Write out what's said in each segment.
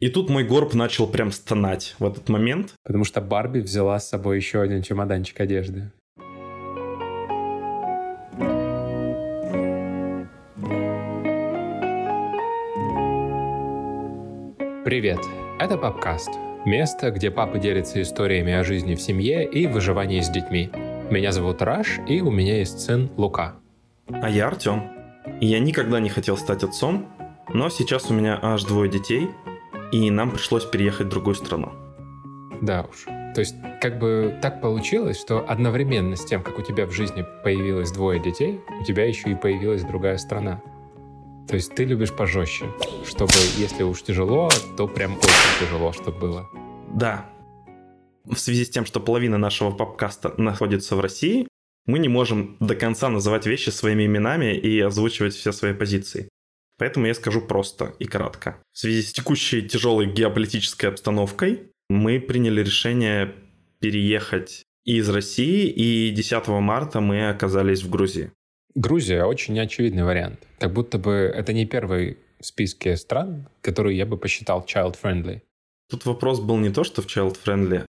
И тут мой горб начал прям стонать в этот момент. Потому что Барби взяла с собой еще один чемоданчик одежды. Привет! Это Папкаст. Место, где папы делятся историями о жизни в семье и выживании с детьми. Меня зовут Раш, и у меня есть сын Лука. А я Артем. Я никогда не хотел стать отцом, но сейчас у меня аж двое детей, и нам пришлось переехать в другую страну. Да уж. То есть, как бы так получилось, что одновременно с тем, как у тебя в жизни появилось двое детей, у тебя еще и появилась другая страна. То есть ты любишь пожестче, чтобы, если уж тяжело, то прям очень тяжело, чтобы было. Да. В связи с тем, что половина нашего попкаста находится в России, мы не можем до конца называть вещи своими именами и озвучивать все свои позиции. Поэтому я скажу просто и кратко. В связи с текущей тяжелой геополитической обстановкой мы приняли решение переехать из России, и 10 марта мы оказались в Грузии. Грузия очень неочевидный вариант. Как будто бы это не первый в списке стран, который я бы посчитал child-friendly. Тут вопрос был не то, что в child-friendly.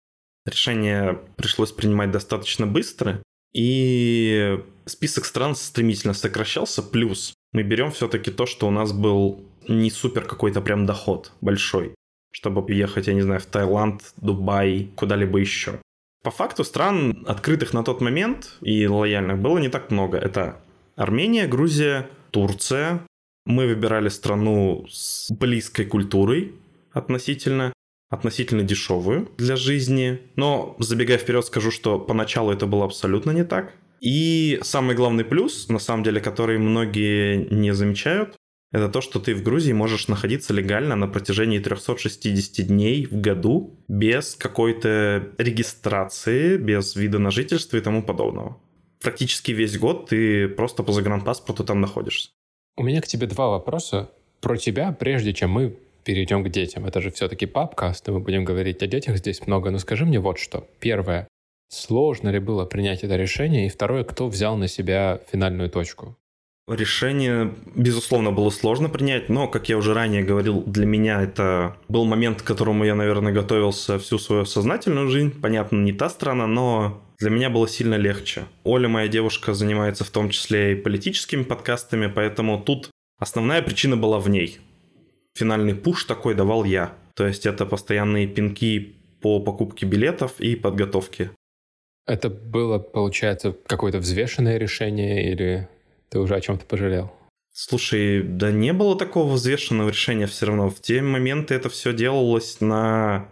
Решение пришлось принимать достаточно быстро, и список стран стремительно сокращался, плюс мы берем все-таки то, что у нас был не супер какой-то прям доход большой, чтобы ехать, я не знаю, в Таиланд, Дубай, куда-либо еще. По факту стран, открытых на тот момент и лояльных, было не так много. Это Армения, Грузия, Турция. Мы выбирали страну с близкой культурой относительно, относительно дешевую для жизни. Но, забегая вперед, скажу, что поначалу это было абсолютно не так. И самый главный плюс, на самом деле, который многие не замечают, это то, что ты в Грузии можешь находиться легально на протяжении 360 дней в году без какой-то регистрации, без вида на жительство и тому подобного. Практически весь год ты просто по загранпаспорту там находишься. У меня к тебе два вопроса про тебя, прежде чем мы перейдем к детям. Это же все-таки папкаст, и мы будем говорить о детях здесь много. Но скажи мне вот что. Первое. Сложно ли было принять это решение? И второе, кто взял на себя финальную точку? Решение, безусловно, было сложно принять, но, как я уже ранее говорил, для меня это был момент, к которому я, наверное, готовился всю свою сознательную жизнь. Понятно, не та страна, но для меня было сильно легче. Оля, моя девушка, занимается в том числе и политическими подкастами, поэтому тут основная причина была в ней. Финальный пуш такой давал я. То есть это постоянные пинки по покупке билетов и подготовке это было, получается, какое-то взвешенное решение или ты уже о чем-то пожалел? Слушай, да не было такого взвешенного решения все равно. В те моменты это все делалось на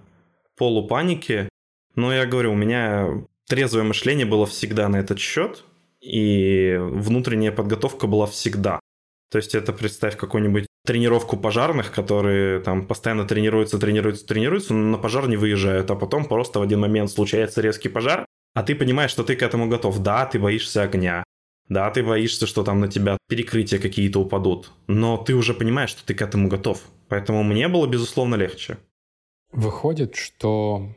полупанике. Но я говорю, у меня трезвое мышление было всегда на этот счет, и внутренняя подготовка была всегда. То есть это представь какую-нибудь тренировку пожарных, которые там постоянно тренируются, тренируются, тренируются, но на пожар не выезжают, а потом просто в один момент случается резкий пожар, а ты понимаешь, что ты к этому готов. Да, ты боишься огня. Да, ты боишься, что там на тебя перекрытия какие-то упадут. Но ты уже понимаешь, что ты к этому готов. Поэтому мне было, безусловно, легче. Выходит, что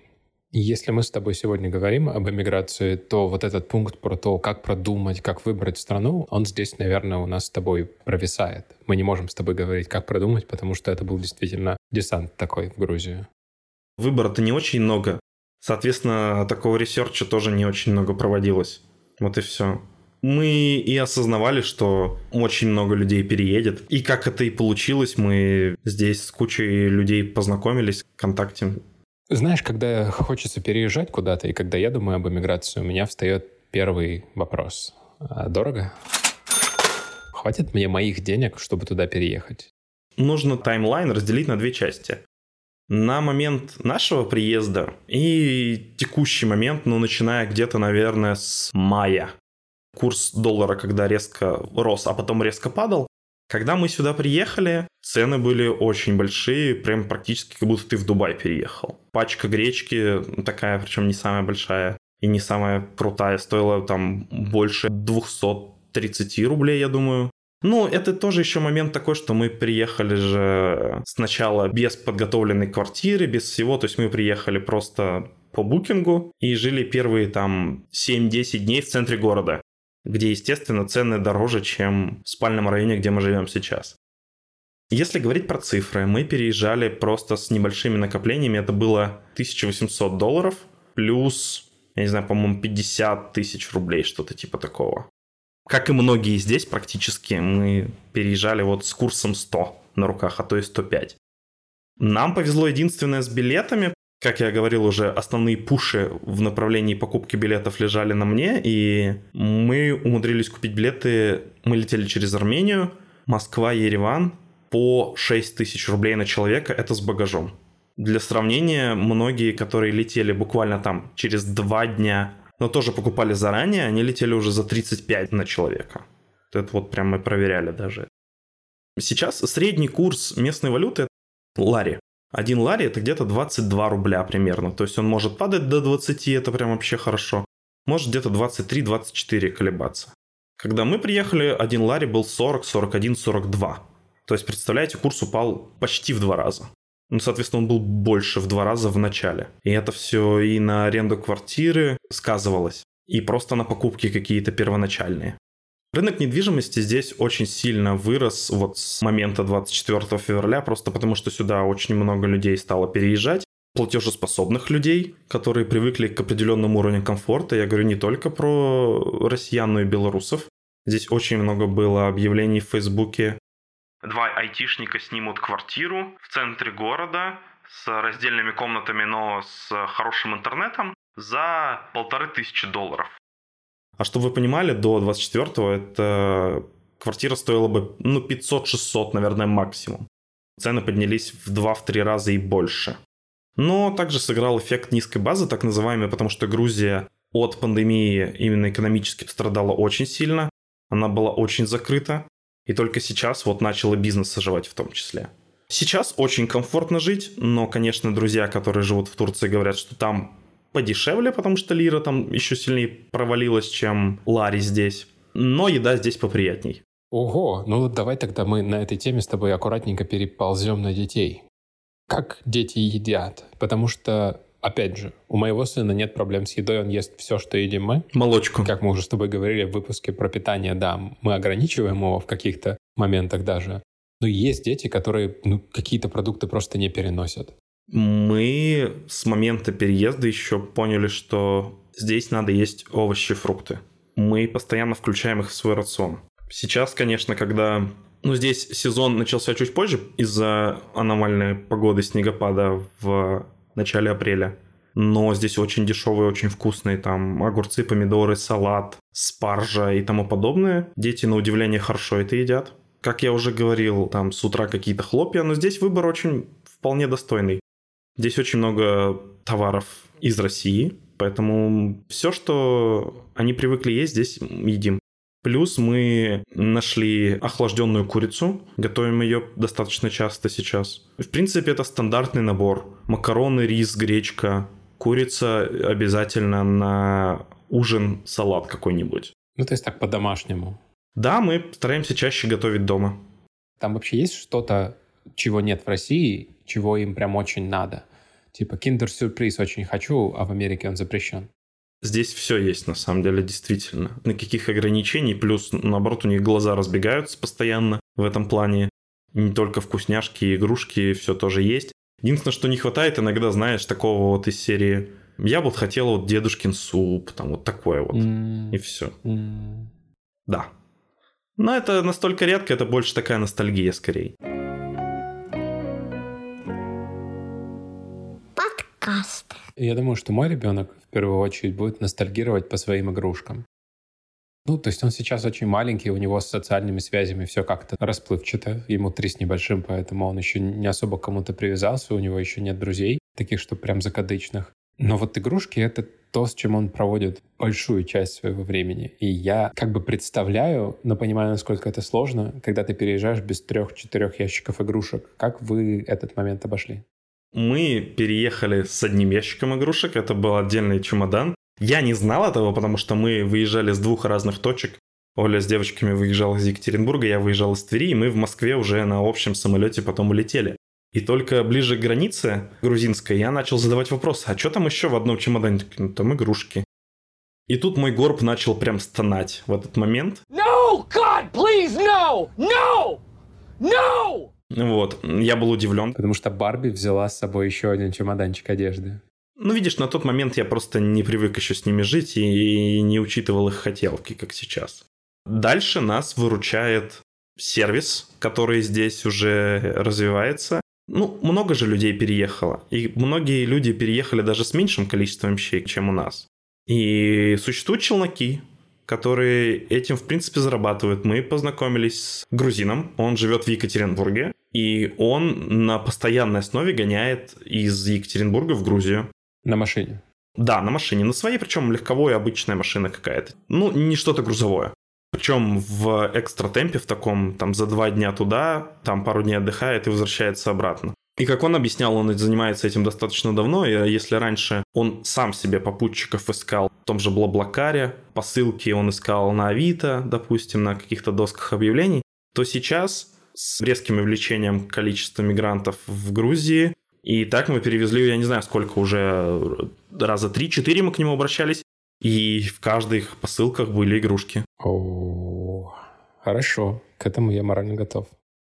если мы с тобой сегодня говорим об эмиграции, то вот этот пункт про то, как продумать, как выбрать страну, он здесь, наверное, у нас с тобой провисает. Мы не можем с тобой говорить, как продумать, потому что это был действительно десант такой в Грузию. Выбора-то не очень много. Соответственно, такого research а тоже не очень много проводилось. Вот и все. Мы и осознавали, что очень много людей переедет. И как это и получилось, мы здесь с кучей людей познакомились ВКонтакте. Знаешь, когда хочется переезжать куда-то, и когда я думаю об эмиграции, у меня встает первый вопрос. А дорого? Хватит мне моих денег, чтобы туда переехать? Нужно таймлайн разделить на две части на момент нашего приезда и текущий момент, ну, начиная где-то, наверное, с мая. Курс доллара, когда резко рос, а потом резко падал. Когда мы сюда приехали, цены были очень большие, прям практически как будто ты в Дубай переехал. Пачка гречки, такая, причем не самая большая и не самая крутая, стоила там больше 230 рублей, я думаю. Ну, это тоже еще момент такой, что мы приехали же сначала без подготовленной квартиры, без всего, то есть мы приехали просто по букингу и жили первые там 7-10 дней в центре города, где, естественно, цены дороже, чем в спальном районе, где мы живем сейчас. Если говорить про цифры, мы переезжали просто с небольшими накоплениями. Это было 1800 долларов плюс, я не знаю, по-моему, 50 тысяч рублей, что-то типа такого. Как и многие здесь практически, мы переезжали вот с курсом 100 на руках, а то и 105. Нам повезло единственное с билетами. Как я говорил уже, основные пуши в направлении покупки билетов лежали на мне, и мы умудрились купить билеты. Мы летели через Армению, Москва, Ереван по 6 тысяч рублей на человека, это с багажом. Для сравнения, многие, которые летели буквально там через два дня, но тоже покупали заранее, они летели уже за 35 на человека. Это вот прям мы проверяли даже. Сейчас средний курс местной валюты лари. Один лари это где-то 22 рубля примерно. То есть он может падать до 20, это прям вообще хорошо. Может где-то 23-24 колебаться. Когда мы приехали, один лари был 40, 41, 42. То есть, представляете, курс упал почти в два раза. Ну, соответственно, он был больше в два раза в начале. И это все и на аренду квартиры сказывалось, и просто на покупки какие-то первоначальные. Рынок недвижимости здесь очень сильно вырос вот с момента 24 февраля, просто потому что сюда очень много людей стало переезжать, платежеспособных людей, которые привыкли к определенному уровню комфорта. Я говорю не только про россиян, но и белорусов. Здесь очень много было объявлений в Фейсбуке. Два айтишника снимут квартиру в центре города с раздельными комнатами, но с хорошим интернетом за полторы тысячи долларов. А чтобы вы понимали, до 24-го эта квартира стоила бы ну, 500-600, наверное, максимум. Цены поднялись в 2-3 раза и больше. Но также сыграл эффект низкой базы, так называемый, потому что Грузия от пандемии именно экономически пострадала очень сильно. Она была очень закрыта. И только сейчас вот начала бизнес оживать в том числе. Сейчас очень комфортно жить, но, конечно, друзья, которые живут в Турции, говорят, что там подешевле, потому что лира там еще сильнее провалилась, чем лари здесь. Но еда здесь поприятней. Ого, ну вот давай тогда мы на этой теме с тобой аккуратненько переползем на детей. Как дети едят? Потому что, опять же, у моего сына нет проблем с едой, он ест все, что едим мы. Молочку. Как мы уже с тобой говорили в выпуске про питание, да, мы ограничиваем его в каких-то моментах даже. Но есть дети, которые ну, какие-то продукты просто не переносят. Мы с момента переезда еще поняли, что здесь надо есть овощи, фрукты. Мы постоянно включаем их в свой рацион. Сейчас, конечно, когда... Ну, здесь сезон начался чуть позже из-за аномальной погоды снегопада в начале апреля. Но здесь очень дешевые, очень вкусные там огурцы, помидоры, салат, спаржа и тому подобное. Дети, на удивление, хорошо это едят. Как я уже говорил, там с утра какие-то хлопья, но здесь выбор очень вполне достойный. Здесь очень много товаров из России, поэтому все, что они привыкли есть, здесь едим. Плюс мы нашли охлажденную курицу, готовим ее достаточно часто сейчас. В принципе, это стандартный набор. Макароны, рис, гречка, курица обязательно на ужин, салат какой-нибудь. Ну, то есть так по-домашнему. Да, мы стараемся чаще готовить дома. Там вообще есть что-то, чего нет в России, чего им прям очень надо? Типа киндер-сюрприз очень хочу, а в Америке он запрещен. Здесь все есть, на самом деле, действительно. Никаких ограничений, плюс, наоборот, у них глаза разбегаются постоянно в этом плане. Не только вкусняшки, игрушки, все тоже есть. Единственное, что не хватает иногда, знаешь, такого вот из серии «Я вот хотел вот дедушкин суп», там вот такое вот, mm. и все. Mm. Да. Но это настолько редко, это больше такая ностальгия скорее. Подкасты. Я думаю, что мой ребенок в первую очередь будет ностальгировать по своим игрушкам. Ну, то есть он сейчас очень маленький, у него с социальными связями все как-то расплывчато. Ему три с небольшим, поэтому он еще не особо кому-то привязался, у него еще нет друзей, таких, что прям закадычных. Но вот игрушки — это то, с чем он проводит большую часть своего времени. И я как бы представляю, но понимаю, насколько это сложно, когда ты переезжаешь без трех-четырех ящиков игрушек. Как вы этот момент обошли? Мы переехали с одним ящиком игрушек, это был отдельный чемодан. Я не знал этого, потому что мы выезжали с двух разных точек. Оля с девочками выезжала из Екатеринбурга, я выезжал из Твери, и мы в Москве уже на общем самолете потом улетели. И только ближе к границе грузинской я начал задавать вопрос, а что там еще в одном чемодане? Ну, там игрушки. И тут мой горб начал прям стонать в этот момент. No, God, please, no! No! No! Вот, я был удивлен. Потому что Барби взяла с собой еще один чемоданчик одежды. Ну, видишь, на тот момент я просто не привык еще с ними жить и не учитывал их хотелки, как сейчас. Дальше нас выручает сервис, который здесь уже развивается. Ну, много же людей переехало. И многие люди переехали даже с меньшим количеством вещей, чем у нас. И существуют челноки, которые этим, в принципе, зарабатывают. Мы познакомились с грузином, он живет в Екатеринбурге, и он на постоянной основе гоняет из Екатеринбурга в Грузию. На машине? Да, на машине. На своей, причем легковой обычная машина какая-то. Ну, не что-то грузовое. Причем в экстра темпе, в таком, там, за два дня туда, там пару дней отдыхает и возвращается обратно. И как он объяснял, он занимается этим достаточно давно, и если раньше он сам себе попутчиков искал в том же Блаблакаре, посылки он искал на Авито, допустим, на каких-то досках объявлений, то сейчас с резким увеличением количества мигрантов в Грузии, и так мы перевезли, я не знаю, сколько уже, раза три-четыре мы к нему обращались, и в каждых посылках были игрушки. О, хорошо, к этому я морально готов.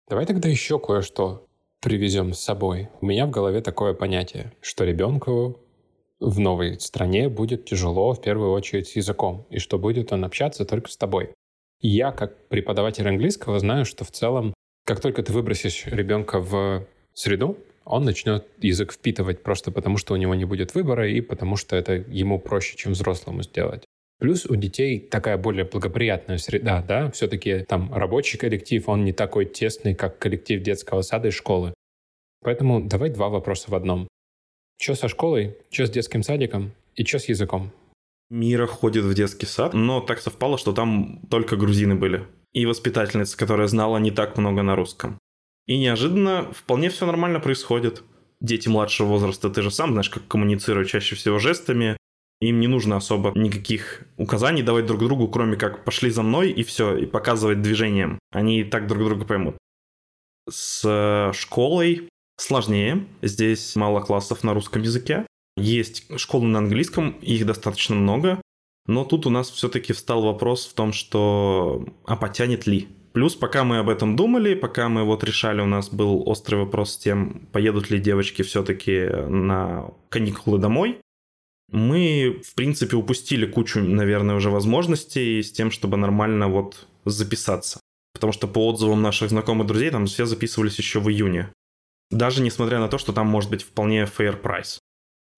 Давай тогда еще кое-что привезем с собой. У меня в голове такое понятие, что ребенку в новой стране будет тяжело в первую очередь с языком, и что будет он общаться только с тобой. Я, как преподаватель английского, знаю, что в целом, как только ты выбросишь ребенка в среду, он начнет язык впитывать просто потому, что у него не будет выбора и потому, что это ему проще, чем взрослому сделать. Плюс у детей такая более благоприятная среда, да, все-таки там рабочий коллектив, он не такой тесный, как коллектив детского сада и школы. Поэтому давай два вопроса в одном. Что со школой, что с детским садиком и что с языком? Мира ходит в детский сад, но так совпало, что там только грузины были. И воспитательница, которая знала не так много на русском. И неожиданно вполне все нормально происходит. Дети младшего возраста, ты же сам знаешь, как коммуницируют чаще всего жестами, им не нужно особо никаких указаний давать друг другу, кроме как пошли за мной и все, и показывать движением. Они и так друг друга поймут. С э, школой сложнее. Здесь мало классов на русском языке. Есть школы на английском, их достаточно много. Но тут у нас все-таки встал вопрос в том, что а потянет ли? Плюс, пока мы об этом думали, пока мы вот решали, у нас был острый вопрос с тем, поедут ли девочки все-таки на каникулы домой мы, в принципе, упустили кучу, наверное, уже возможностей с тем, чтобы нормально вот записаться. Потому что по отзывам наших знакомых друзей там все записывались еще в июне. Даже несмотря на то, что там может быть вполне fair price.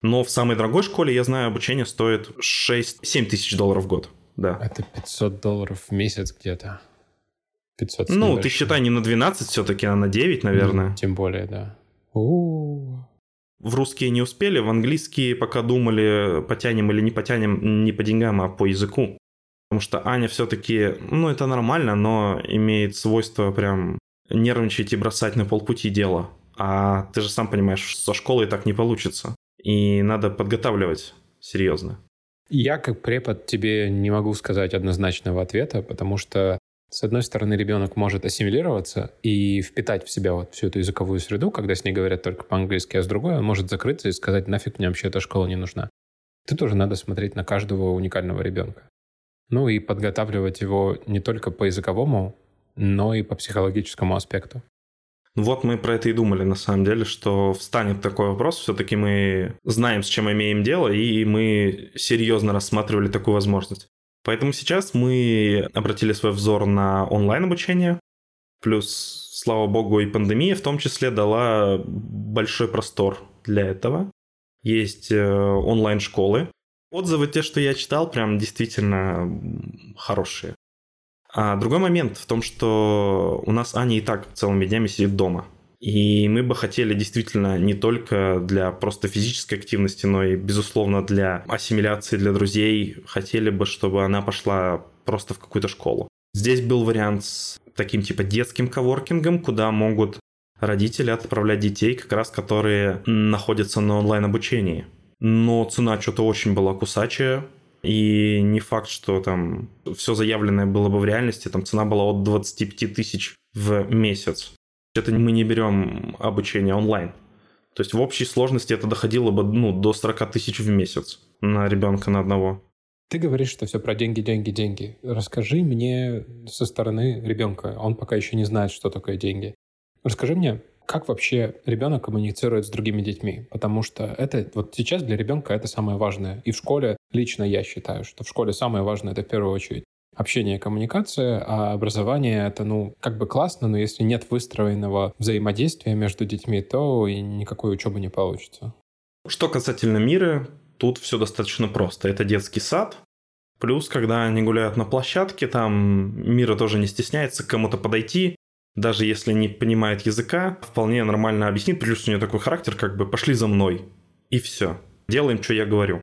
Но в самой дорогой школе, я знаю, обучение стоит 6-7 тысяч долларов в год. Да. Это 500 долларов в месяц где-то. 500 Ну, ты считай не на 12 все-таки, а на 9, наверное. Ну, тем более, да. У-у-у в русские не успели, в английские пока думали, потянем или не потянем не по деньгам, а по языку. Потому что Аня все-таки, ну это нормально, но имеет свойство прям нервничать и бросать на полпути дело. А ты же сам понимаешь, со школой так не получится. И надо подготавливать серьезно. Я как препод тебе не могу сказать однозначного ответа, потому что с одной стороны, ребенок может ассимилироваться и впитать в себя вот всю эту языковую среду, когда с ней говорят только по-английски, а с другой он может закрыться и сказать, нафиг мне вообще эта школа не нужна. Тут тоже надо смотреть на каждого уникального ребенка. Ну и подготавливать его не только по языковому, но и по психологическому аспекту. Ну вот мы про это и думали, на самом деле, что встанет такой вопрос. Все-таки мы знаем, с чем имеем дело, и мы серьезно рассматривали такую возможность. Поэтому сейчас мы обратили свой взор на онлайн-обучение. Плюс, слава богу, и пандемия в том числе дала большой простор для этого. Есть э, онлайн-школы. Отзывы те, что я читал, прям действительно хорошие. А другой момент в том, что у нас Аня и так целыми днями сидит дома. И мы бы хотели действительно не только для просто физической активности, но и, безусловно, для ассимиляции, для друзей, хотели бы, чтобы она пошла просто в какую-то школу. Здесь был вариант с таким типа детским коворкингом, куда могут родители отправлять детей, как раз которые находятся на онлайн-обучении. Но цена что-то очень была кусачая, и не факт, что там все заявленное было бы в реальности, там цена была от 25 тысяч в месяц это мы не берем обучение онлайн. То есть в общей сложности это доходило бы ну, до 40 тысяч в месяц на ребенка на одного. Ты говоришь, что все про деньги, деньги, деньги. Расскажи мне со стороны ребенка. Он пока еще не знает, что такое деньги. Расскажи мне, как вообще ребенок коммуницирует с другими детьми? Потому что это вот сейчас для ребенка это самое важное. И в школе лично я считаю, что в школе самое важное это в первую очередь общение и коммуникация, а образование — это, ну, как бы классно, но если нет выстроенного взаимодействия между детьми, то и никакой учебы не получится. Что касательно мира, тут все достаточно просто. Это детский сад, плюс, когда они гуляют на площадке, там мира тоже не стесняется кому-то подойти, даже если не понимает языка, вполне нормально объяснит, плюс у нее такой характер, как бы «пошли за мной», и все. Делаем, что я говорю.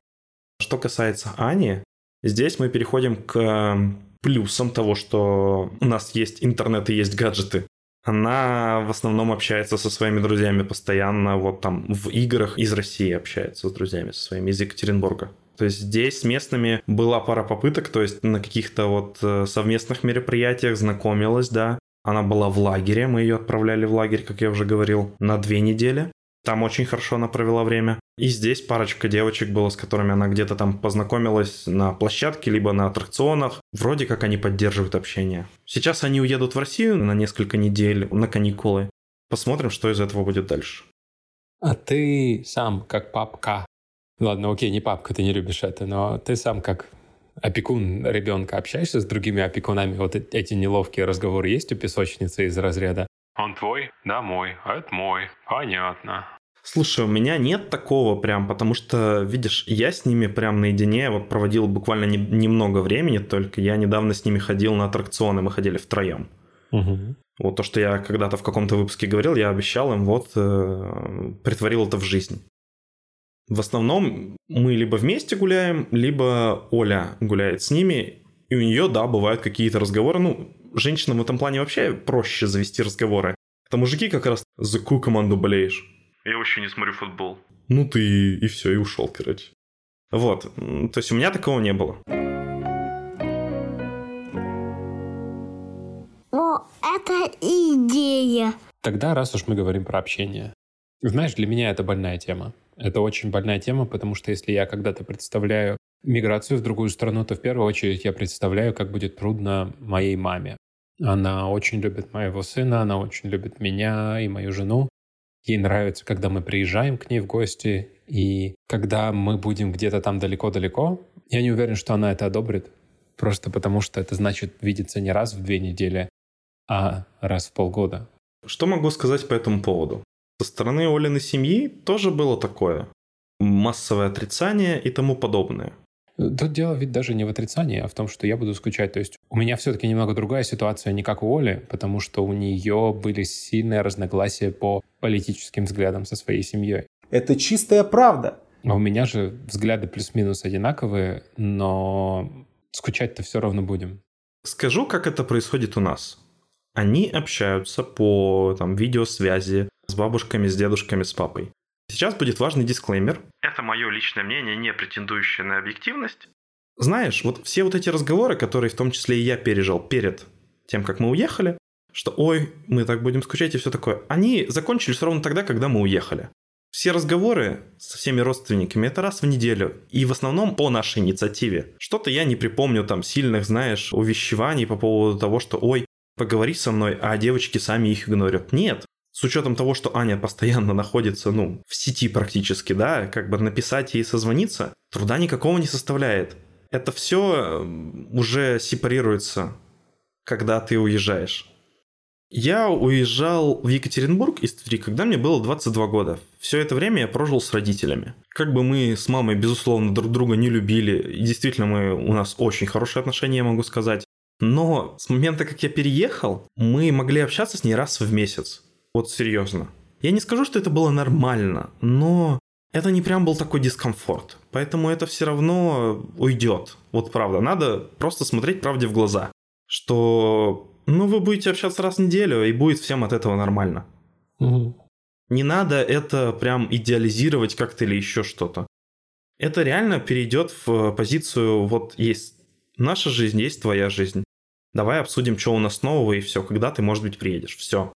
Что касается Ани, здесь мы переходим к плюсам того, что у нас есть интернет и есть гаджеты. Она в основном общается со своими друзьями постоянно, вот там в играх из России общается с друзьями со своими из Екатеринбурга. То есть здесь с местными была пара попыток, то есть на каких-то вот э, совместных мероприятиях знакомилась, да. Она была в лагере, мы ее отправляли в лагерь, как я уже говорил, на две недели. Там очень хорошо она провела время. И здесь парочка девочек было, с которыми она где-то там познакомилась на площадке, либо на аттракционах. Вроде как они поддерживают общение. Сейчас они уедут в Россию на несколько недель на каникулы. Посмотрим, что из этого будет дальше. А ты сам, как папка, ладно, окей, не папка, ты не любишь это, но ты сам как опекун ребенка общаешься с другими опекунами? Вот эти неловкие разговоры есть у песочницы из разряда? Он твой? Да, мой. А это мой. Понятно. Слушай, у меня нет такого прям, потому что, видишь, я с ними прям наедине вот проводил буквально не, немного времени только. Я недавно с ними ходил на аттракционы, мы ходили втроем. Угу. Вот то, что я когда-то в каком-то выпуске говорил, я обещал им, вот, э, притворил это в жизнь. В основном мы либо вместе гуляем, либо Оля гуляет с ними, и у нее, да, бывают какие-то разговоры. Ну, женщинам в этом плане вообще проще завести разговоры. Это мужики как раз за какую команду болеешь? Я вообще не смотрю футбол. Ну ты и все, и ушел, короче. Вот, то есть у меня такого не было. О, это идея. Тогда, раз уж мы говорим про общение. Знаешь, для меня это больная тема. Это очень больная тема, потому что если я когда-то представляю миграцию в другую страну, то в первую очередь я представляю, как будет трудно моей маме. Она очень любит моего сына, она очень любит меня и мою жену. Ей нравится, когда мы приезжаем к ней в гости, и когда мы будем где-то там далеко-далеко, я не уверен, что она это одобрит, просто потому что это значит видеться не раз в две недели, а раз в полгода. Что могу сказать по этому поводу? Со стороны Олиной семьи тоже было такое. Массовое отрицание и тому подобное. Тут дело ведь даже не в отрицании, а в том, что я буду скучать. То есть у меня все-таки немного другая ситуация, не как у Оли, потому что у нее были сильные разногласия по политическим взглядам со своей семьей. Это чистая правда. А у меня же взгляды плюс-минус одинаковые, но скучать-то все равно будем. Скажу, как это происходит у нас. Они общаются по там, видеосвязи, с бабушками, с дедушками, с папой. Сейчас будет важный дисклеймер. Это мое личное мнение, не претендующее на объективность. Знаешь, вот все вот эти разговоры, которые в том числе и я пережил перед тем, как мы уехали, что ой, мы так будем скучать и все такое, они закончились ровно тогда, когда мы уехали. Все разговоры со всеми родственниками это раз в неделю. И в основном по нашей инициативе. Что-то я не припомню там сильных, знаешь, увещеваний по поводу того, что ой, поговори со мной, а девочки сами их игнорят. Нет, с учетом того, что Аня постоянно находится, ну, в сети практически, да, как бы написать ей созвониться, труда никакого не составляет. Это все уже сепарируется, когда ты уезжаешь. Я уезжал в Екатеринбург из Твери, когда мне было 22 года. Все это время я прожил с родителями. Как бы мы с мамой, безусловно, друг друга не любили, действительно мы, у нас очень хорошие отношения, я могу сказать. Но с момента, как я переехал, мы могли общаться с ней раз в месяц. Вот серьезно. Я не скажу, что это было нормально, но это не прям был такой дискомфорт. Поэтому это все равно уйдет. Вот правда, надо просто смотреть правде в глаза. Что, ну, вы будете общаться раз в неделю, и будет всем от этого нормально. Угу. Не надо это прям идеализировать как-то или еще что-то. Это реально перейдет в позицию, вот есть наша жизнь, есть твоя жизнь. Давай обсудим, что у нас нового, и все, когда ты, может быть, приедешь. Все.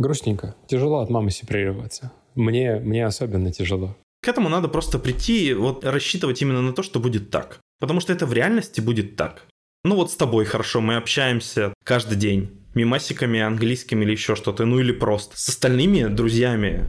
Грустненько. Тяжело от мамы сепарироваться. Мне, мне особенно тяжело. К этому надо просто прийти, вот рассчитывать именно на то, что будет так. Потому что это в реальности будет так. Ну вот с тобой хорошо, мы общаемся каждый день. мимасиками английскими или еще что-то, ну или просто. С остальными друзьями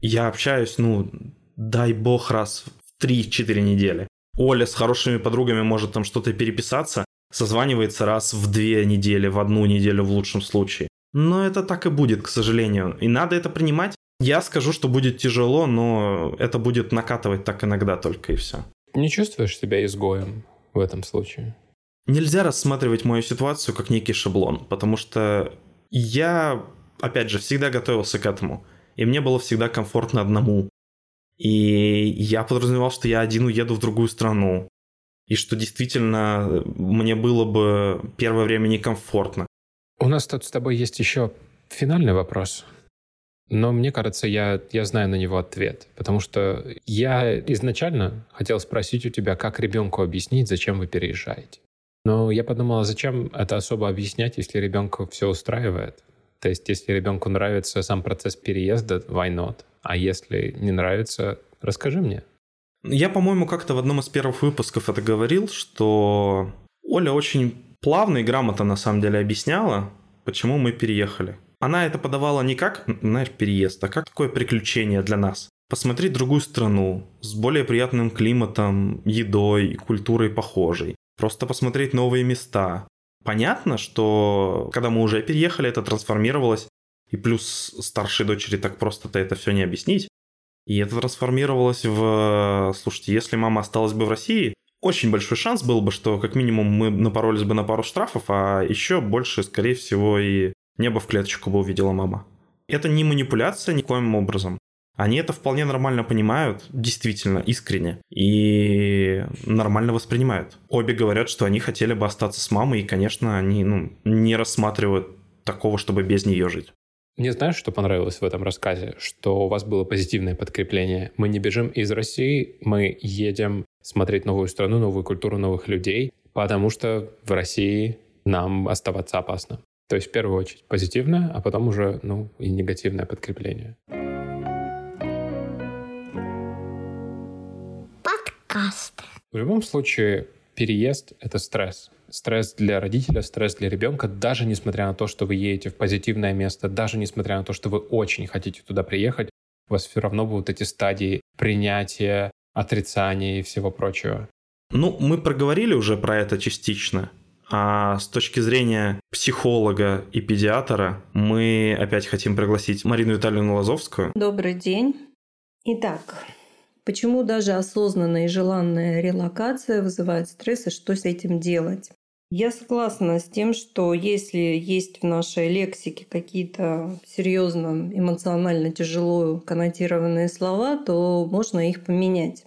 я общаюсь, ну, дай бог, раз в 3-4 недели. Оля с хорошими подругами может там что-то переписаться, созванивается раз в две недели, в одну неделю в лучшем случае. Но это так и будет, к сожалению. И надо это принимать. Я скажу, что будет тяжело, но это будет накатывать так иногда только и все. Не чувствуешь себя изгоем в этом случае? Нельзя рассматривать мою ситуацию как некий шаблон, потому что я, опять же, всегда готовился к этому. И мне было всегда комфортно одному. И я подразумевал, что я один уеду в другую страну. И что действительно мне было бы первое время некомфортно. У нас тут с тобой есть еще финальный вопрос. Но мне кажется, я, я знаю на него ответ. Потому что я изначально хотел спросить у тебя, как ребенку объяснить, зачем вы переезжаете. Но я подумала, зачем это особо объяснять, если ребенку все устраивает. То есть, если ребенку нравится сам процесс переезда, why not? А если не нравится, расскажи мне. Я, по-моему, как-то в одном из первых выпусков это говорил, что Оля очень плавно и грамотно на самом деле объясняла, почему мы переехали. Она это подавала не как, знаешь, переезд, а как такое приключение для нас. Посмотреть другую страну с более приятным климатом, едой, культурой похожей. Просто посмотреть новые места. Понятно, что когда мы уже переехали, это трансформировалось. И плюс старшей дочери так просто-то это все не объяснить. И это трансформировалось в... Слушайте, если мама осталась бы в России, очень большой шанс был бы, что как минимум мы напоролись бы на пару штрафов, а еще больше, скорее всего, и Небо в клеточку бы увидела мама. Это не манипуляция никоим образом. Они это вполне нормально понимают, действительно, искренне, и нормально воспринимают. Обе говорят, что они хотели бы остаться с мамой, и, конечно, они ну, не рассматривают такого, чтобы без нее жить. Мне знаешь, что понравилось в этом рассказе? Что у вас было позитивное подкрепление. Мы не бежим из России, мы едем смотреть новую страну, новую культуру, новых людей, потому что в России нам оставаться опасно. То есть в первую очередь позитивное, а потом уже ну, и негативное подкрепление. Подкаст. В любом случае, переезд — это стресс. Стресс для родителя, стресс для ребенка, даже несмотря на то, что вы едете в позитивное место, даже несмотря на то, что вы очень хотите туда приехать, у вас все равно будут эти стадии принятия, отрицания и всего прочего. Ну, мы проговорили уже про это частично. А с точки зрения психолога и педиатра мы опять хотим пригласить Марину Витальевну Лазовскую. Добрый день. Итак, почему даже осознанная и желанная релокация вызывает стресс и что с этим делать? Я согласна с тем, что если есть в нашей лексике какие-то серьезно эмоционально тяжело коннотированные слова, то можно их поменять.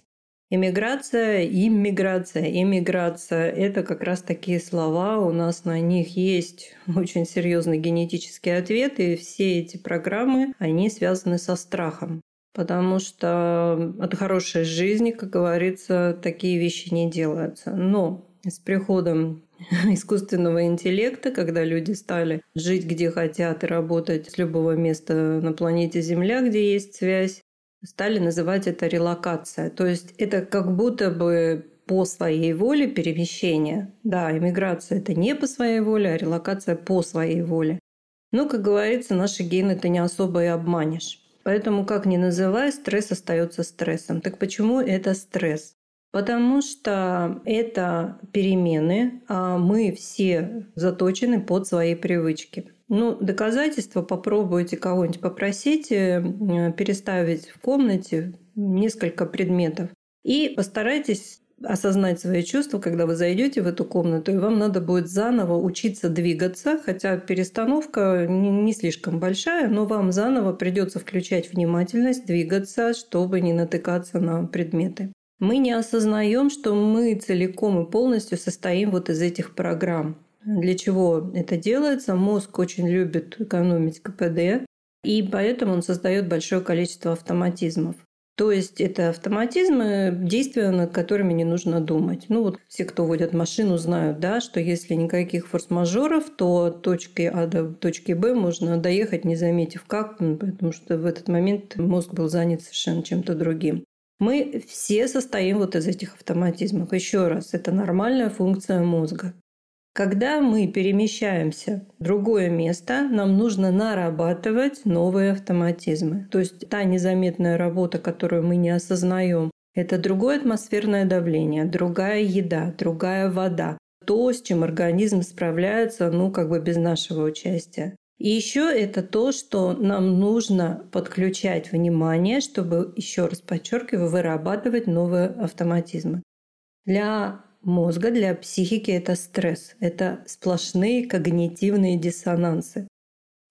Эмиграция, иммиграция, эмиграция – это как раз такие слова. У нас на них есть очень серьезный генетический ответ, и все эти программы, они связаны со страхом. Потому что от хорошей жизни, как говорится, такие вещи не делаются. Но с приходом искусственного интеллекта, когда люди стали жить где хотят и работать с любого места на планете Земля, где есть связь, стали называть это релокация. То есть это как будто бы по своей воле перемещение. Да, иммиграция – это не по своей воле, а релокация по своей воле. Но, как говорится, наши гены ты не особо и обманешь. Поэтому, как ни называй, стресс остается стрессом. Так почему это стресс? Потому что это перемены, а мы все заточены под свои привычки. Ну, доказательства попробуйте кого-нибудь попросите переставить в комнате несколько предметов. И постарайтесь осознать свои чувства, когда вы зайдете в эту комнату, и вам надо будет заново учиться двигаться, хотя перестановка не слишком большая, но вам заново придется включать внимательность, двигаться, чтобы не натыкаться на предметы. Мы не осознаем, что мы целиком и полностью состоим вот из этих программ. Для чего это делается? Мозг очень любит экономить КПД, и поэтому он создает большое количество автоматизмов. То есть это автоматизмы, действия, над которыми не нужно думать. Ну вот все, кто водят машину, знают, да, что если никаких форс-мажоров, то от точки А до точки Б можно доехать, не заметив как, ну, потому что в этот момент мозг был занят совершенно чем-то другим. Мы все состоим вот из этих автоматизмов. Еще раз, это нормальная функция мозга. Когда мы перемещаемся в другое место, нам нужно нарабатывать новые автоматизмы. То есть та незаметная работа, которую мы не осознаем, это другое атмосферное давление, другая еда, другая вода. То, с чем организм справляется, ну, как бы без нашего участия. И еще это то, что нам нужно подключать внимание, чтобы, еще раз подчеркиваю, вырабатывать новые автоматизмы. Для мозга, для психики это стресс, это сплошные когнитивные диссонансы.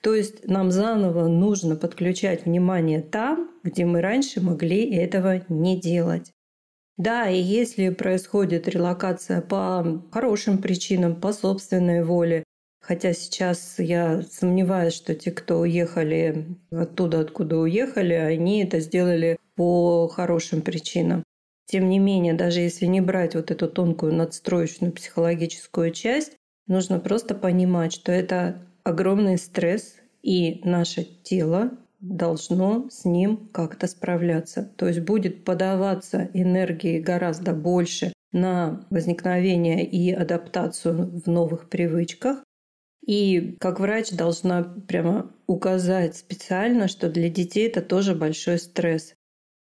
То есть нам заново нужно подключать внимание там, где мы раньше могли этого не делать. Да, и если происходит релокация по хорошим причинам, по собственной воле, хотя сейчас я сомневаюсь, что те, кто уехали оттуда, откуда уехали, они это сделали по хорошим причинам. Тем не менее, даже если не брать вот эту тонкую надстроечную психологическую часть, нужно просто понимать, что это огромный стресс, и наше тело должно с ним как-то справляться. То есть будет подаваться энергии гораздо больше на возникновение и адаптацию в новых привычках. И как врач должна прямо указать специально, что для детей это тоже большой стресс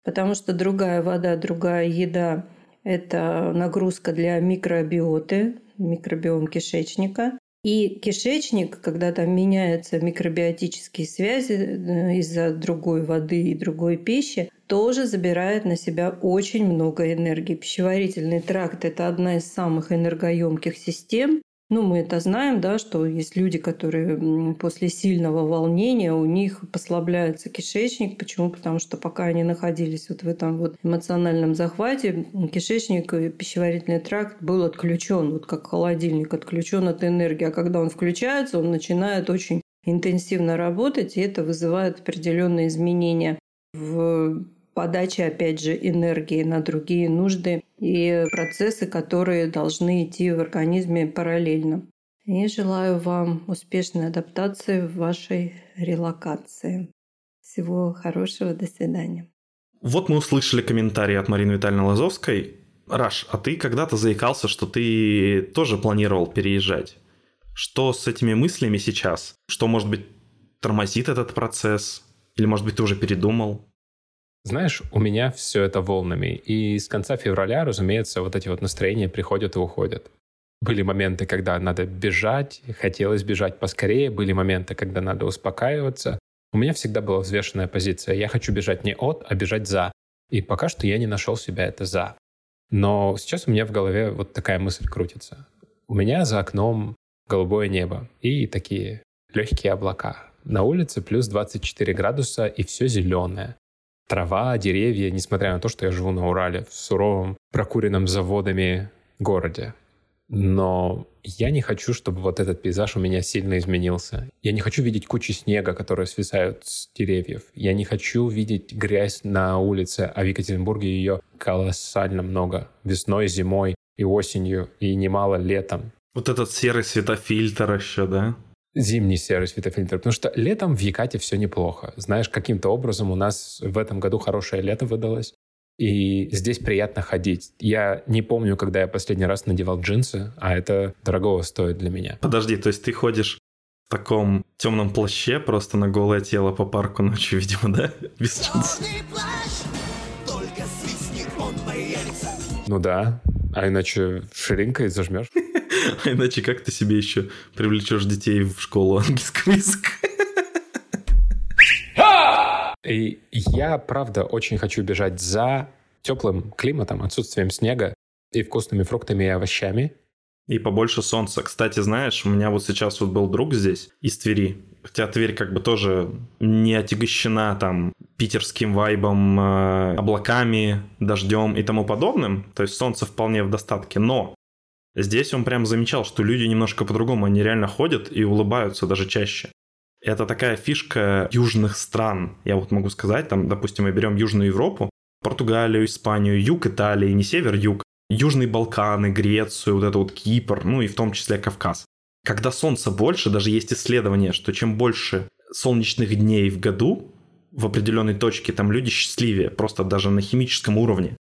потому что другая вода, другая еда – это нагрузка для микробиоты, микробиом кишечника. И кишечник, когда там меняются микробиотические связи э, из-за другой воды и другой пищи, тоже забирает на себя очень много энергии. Пищеварительный тракт – это одна из самых энергоемких систем, ну, мы это знаем, да, что есть люди, которые после сильного волнения у них послабляется кишечник. Почему? Потому что пока они находились вот в этом вот эмоциональном захвате, кишечник и пищеварительный тракт был отключен, вот как холодильник отключен от энергии. А когда он включается, он начинает очень интенсивно работать, и это вызывает определенные изменения в подачи, опять же, энергии на другие нужды и процессы, которые должны идти в организме параллельно. И желаю вам успешной адаптации в вашей релокации. Всего хорошего, до свидания. Вот мы услышали комментарий от Марины Витальевны Лазовской. Раш, а ты когда-то заикался, что ты тоже планировал переезжать. Что с этими мыслями сейчас? Что, может быть, тормозит этот процесс? Или, может быть, ты уже передумал? Знаешь, у меня все это волнами. И с конца февраля, разумеется, вот эти вот настроения приходят и уходят. Были моменты, когда надо бежать, хотелось бежать поскорее, были моменты, когда надо успокаиваться. У меня всегда была взвешенная позиция. Я хочу бежать не от, а бежать за. И пока что я не нашел себя это за. Но сейчас у меня в голове вот такая мысль крутится. У меня за окном голубое небо и такие легкие облака. На улице плюс 24 градуса и все зеленое трава, деревья, несмотря на то, что я живу на Урале, в суровом, прокуренном заводами городе. Но я не хочу, чтобы вот этот пейзаж у меня сильно изменился. Я не хочу видеть кучи снега, которые свисают с деревьев. Я не хочу видеть грязь на улице, а в Екатеринбурге ее колоссально много. Весной, зимой и осенью, и немало летом. Вот этот серый светофильтр еще, да? Зимний серый светофильтр, потому что летом в Якате все неплохо. Знаешь, каким-то образом у нас в этом году хорошее лето выдалось, и здесь приятно ходить. Я не помню, когда я последний раз надевал джинсы, а это дорогого стоит для меня. Подожди, то есть ты ходишь в таком темном плаще просто на голое тело по парку ночью, видимо, да? Без джинсов. Ну да, а иначе ширинкой зажмешь. А иначе как ты себе еще привлечешь детей в школу английского языка? И я, правда, очень хочу бежать за теплым климатом, отсутствием снега и вкусными фруктами и овощами. И побольше солнца. Кстати, знаешь, у меня вот сейчас вот был друг здесь из Твери. Хотя Тверь как бы тоже не отягощена там питерским вайбом, э, облаками, дождем и тому подобным. То есть солнце вполне в достатке. Но Здесь он прям замечал, что люди немножко по-другому, они реально ходят и улыбаются даже чаще. Это такая фишка южных стран. Я вот могу сказать, там, допустим, мы берем Южную Европу, Португалию, Испанию, юг Италии, не север-юг, Южные Балканы, Грецию, вот это вот Кипр, ну и в том числе Кавказ. Когда солнца больше, даже есть исследование, что чем больше солнечных дней в году в определенной точке, там люди счастливее, просто даже на химическом уровне.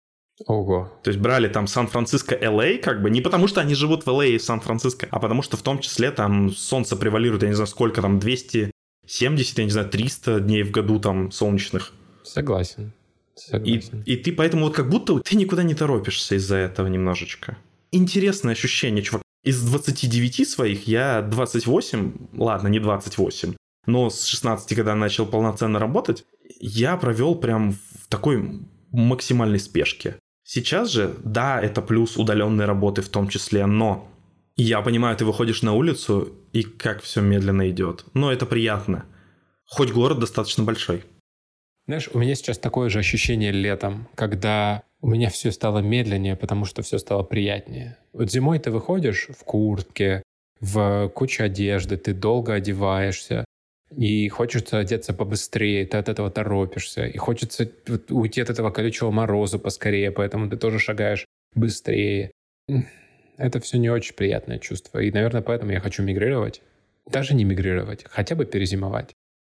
Ого. То есть брали там Сан-Франциско, Л.А., как бы, не потому что они живут в Л.А. и Сан-Франциско, а потому что в том числе там солнце превалирует, я не знаю сколько там, 270, я не знаю, 300 дней в году там солнечных. Согласен. И, Согласен. и ты поэтому вот как будто ты никуда не торопишься из-за этого немножечко. Интересное ощущение, чувак. Из 29 своих я 28, ладно, не 28, но с 16, когда начал полноценно работать, я провел прям в такой максимальной спешке. Сейчас же, да, это плюс удаленной работы в том числе, но я понимаю, ты выходишь на улицу, и как все медленно идет. Но это приятно. Хоть город достаточно большой. Знаешь, у меня сейчас такое же ощущение летом, когда у меня все стало медленнее, потому что все стало приятнее. Вот зимой ты выходишь в куртке, в куче одежды, ты долго одеваешься, и хочется одеться побыстрее, ты от этого торопишься, и хочется уйти от этого колючего мороза поскорее, поэтому ты тоже шагаешь быстрее. Это все не очень приятное чувство, и, наверное, поэтому я хочу мигрировать. Даже не мигрировать, хотя бы перезимовать.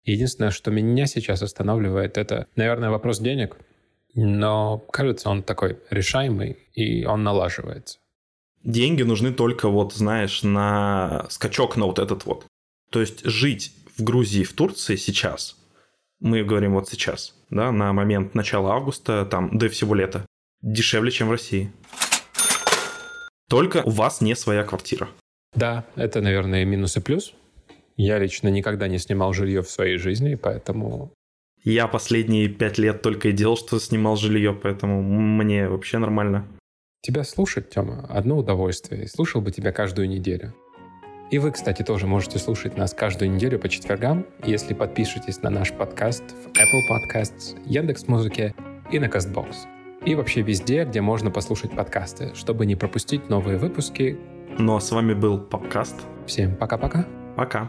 Единственное, что меня сейчас останавливает, это, наверное, вопрос денег, но кажется, он такой решаемый, и он налаживается. Деньги нужны только, вот, знаешь, на скачок на вот этот вот. То есть жить в Грузии, в Турции сейчас, мы говорим вот сейчас, да, на момент начала августа, там, и всего лета, дешевле, чем в России. Только у вас не своя квартира. Да, это, наверное, минус и плюс. Я лично никогда не снимал жилье в своей жизни, поэтому... Я последние пять лет только и делал, что снимал жилье, поэтому мне вообще нормально. Тебя слушать, Тёма, одно удовольствие. Слушал бы тебя каждую неделю. И вы, кстати, тоже можете слушать нас каждую неделю по четвергам, если подпишетесь на наш подкаст в Apple Podcasts, Яндекс.Музыке и на CastBox. И вообще везде, где можно послушать подкасты, чтобы не пропустить новые выпуски. Ну а с вами был подкаст. Всем пока-пока. Пока.